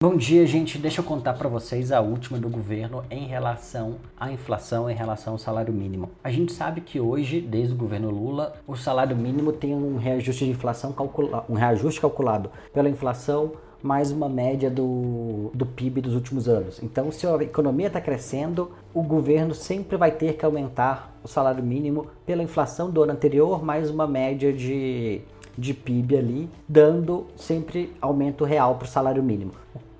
Bom dia, gente. Deixa eu contar para vocês a última do governo em relação à inflação, em relação ao salário mínimo. A gente sabe que hoje, desde o governo Lula, o salário mínimo tem um reajuste de inflação calcula, um reajuste calculado pela inflação mais uma média do, do PIB dos últimos anos. Então, se a economia está crescendo, o governo sempre vai ter que aumentar o salário mínimo pela inflação do ano anterior, mais uma média de, de PIB ali, dando sempre aumento real para o salário mínimo.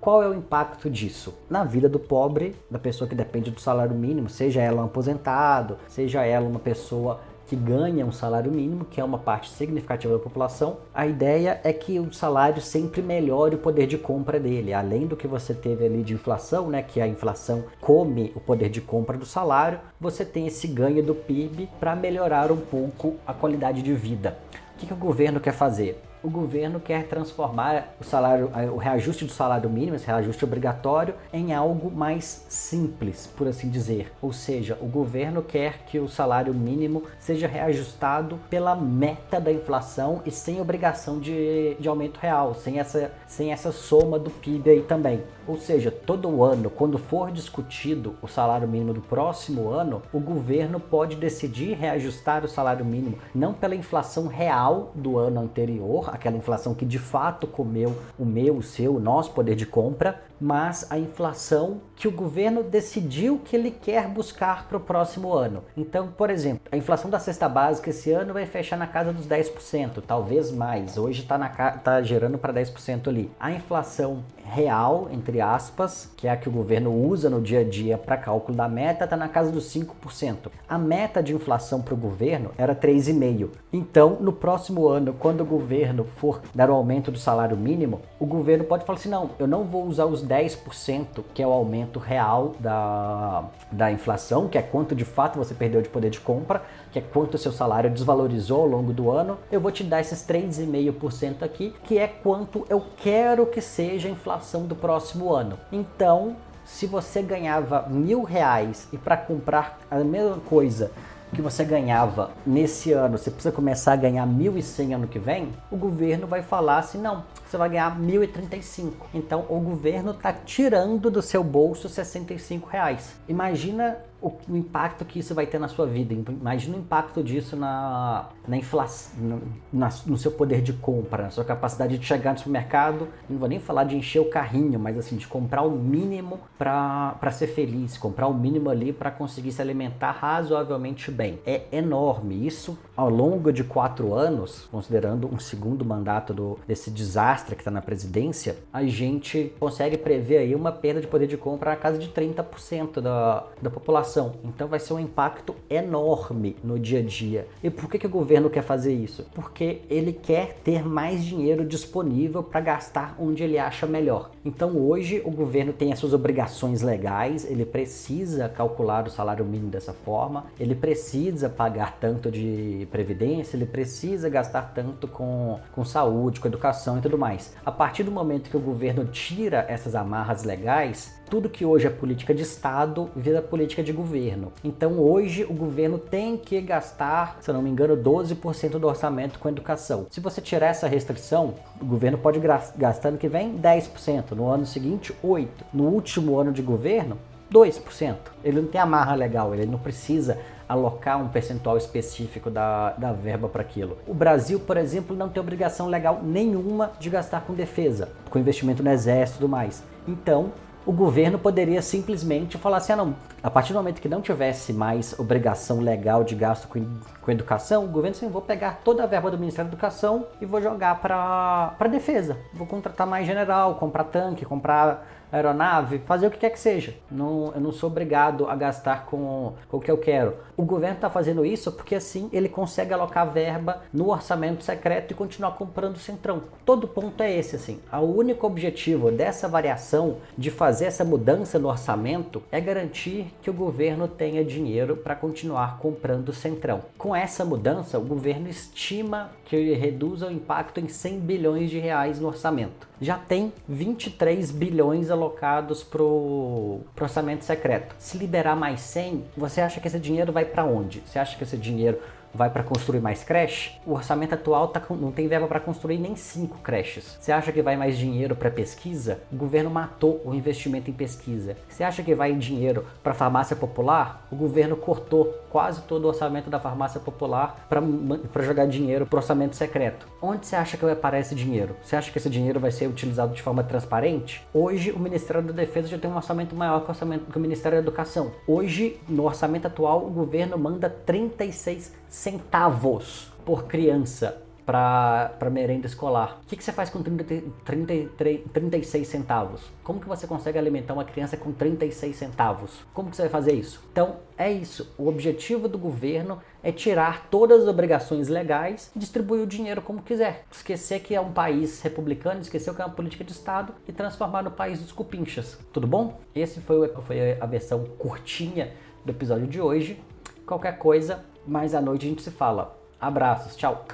Qual é o impacto disso? Na vida do pobre, da pessoa que depende do salário mínimo, seja ela um aposentado, seja ela uma pessoa que ganha um salário mínimo, que é uma parte significativa da população, a ideia é que o salário sempre melhore o poder de compra dele. Além do que você teve ali de inflação, né, que a inflação come o poder de compra do salário, você tem esse ganho do PIB para melhorar um pouco a qualidade de vida. O que, que o governo quer fazer? O governo quer transformar o salário, o reajuste do salário mínimo, esse reajuste obrigatório, em algo mais simples, por assim dizer. Ou seja, o governo quer que o salário mínimo seja reajustado pela meta da inflação e sem obrigação de, de aumento real, sem essa, sem essa soma do PIB aí também. Ou seja, todo ano, quando for discutido o salário mínimo do próximo ano, o governo pode decidir reajustar o salário mínimo não pela inflação real do ano anterior, aquela inflação que de fato comeu o meu, o seu, o nosso poder de compra, mas a inflação que o governo decidiu que ele quer buscar para o próximo ano. Então, por exemplo, a inflação da cesta básica esse ano vai fechar na casa dos 10%, talvez mais. Hoje está tá gerando para 10% ali. A inflação real, entre aspas, que é a que o governo usa no dia a dia para cálculo da meta, está na casa dos 5%. A meta de inflação para o governo era 3,5%. Então, no próximo ano, quando o governo for dar o aumento do salário mínimo, o governo pode falar assim: não, eu não vou usar os 10%, que é o aumento real da, da inflação, que é quanto de fato você perdeu de poder de compra, que é quanto o seu salário desvalorizou ao longo do ano. Eu vou te dar esses 3,5% aqui, que é quanto eu quero que seja a inflação do próximo ano. Então, se você ganhava mil reais e para comprar a mesma coisa que você ganhava nesse ano, você precisa começar a ganhar 1.100 ano que vem, o governo vai falar assim, não, você vai ganhar 1.035. Então o governo está tirando do seu bolso 65 reais. Imagina o, impacto que isso vai ter na sua vida. Imagina o impacto disso na, na inflação, no, no seu poder de compra, na sua capacidade de chegar no supermercado. Não vou nem falar de encher o carrinho, mas assim, de comprar o mínimo para ser feliz, comprar o mínimo ali para conseguir se alimentar razoavelmente bem. É enorme. Isso ao longo de quatro anos, considerando um segundo mandato do, desse desastre que está na presidência, a gente consegue prever aí uma perda de poder de compra na casa de 30% da, da população. Então vai ser um impacto enorme no dia a dia. E por que, que o governo quer fazer isso? Porque ele quer ter mais dinheiro disponível para gastar onde ele acha melhor. Então hoje o governo tem as suas obrigações legais, ele precisa calcular o salário mínimo dessa forma, ele precisa pagar tanto de previdência, ele precisa gastar tanto com, com saúde, com educação e tudo mais. A partir do momento que o governo tira essas amarras legais, tudo que hoje é política de Estado vira política de governo. Então hoje o governo tem que gastar, se não me engano, 12% do orçamento com educação. Se você tirar essa restrição, o governo pode gastar no que vem 10%, no ano seguinte 8%, no último ano de governo 2%. Ele não tem amarra legal, ele não precisa alocar um percentual específico da, da verba para aquilo. O Brasil, por exemplo, não tem obrigação legal nenhuma de gastar com defesa, com investimento no exército e tudo mais. Então, o governo poderia simplesmente falar assim: ah, não, a partir do momento que não tivesse mais obrigação legal de gasto com, com educação, o governo assim, vou pegar toda a verba do Ministério da Educação e vou jogar para defesa. Vou contratar mais general, comprar tanque, comprar aeronave, fazer o que quer que seja. Não, eu não sou obrigado a gastar com, com o que eu quero. O governo está fazendo isso porque assim ele consegue alocar verba no orçamento secreto e continuar comprando o centrão. Todo ponto é esse assim. O único objetivo dessa variação de fazer essa mudança no orçamento é garantir que o governo tenha dinheiro para continuar comprando o centrão. Com essa mudança, o governo estima que reduza o impacto em 100 bilhões de reais no orçamento já tem 23 bilhões alocados para o orçamento secreto. Se liberar mais 100, você acha que esse dinheiro vai para onde? Você acha que esse dinheiro vai para construir mais creche, o orçamento atual tá, não tem verba para construir nem cinco creches. Você acha que vai mais dinheiro para pesquisa? O governo matou o investimento em pesquisa. Você acha que vai dinheiro para farmácia popular? O governo cortou quase todo o orçamento da farmácia popular para jogar dinheiro para orçamento secreto. Onde você acha que vai parar esse dinheiro? Você acha que esse dinheiro vai ser utilizado de forma transparente? Hoje o Ministério da Defesa já tem um orçamento maior que o, orçamento, que o Ministério da Educação. Hoje, no orçamento atual, o governo manda 36 centavos por criança para merenda escolar. O que, que você faz com 30, 30, 36 centavos? Como que você consegue alimentar uma criança com 36 centavos? Como que você vai fazer isso? Então, é isso. O objetivo do governo é tirar todas as obrigações legais e distribuir o dinheiro como quiser. Esquecer que é um país republicano, esquecer que é uma política de Estado e transformar no país dos cupinchas. Tudo bom? Esse foi, foi a versão curtinha do episódio de hoje. Qualquer coisa, mais à noite a gente se fala. Abraços, tchau!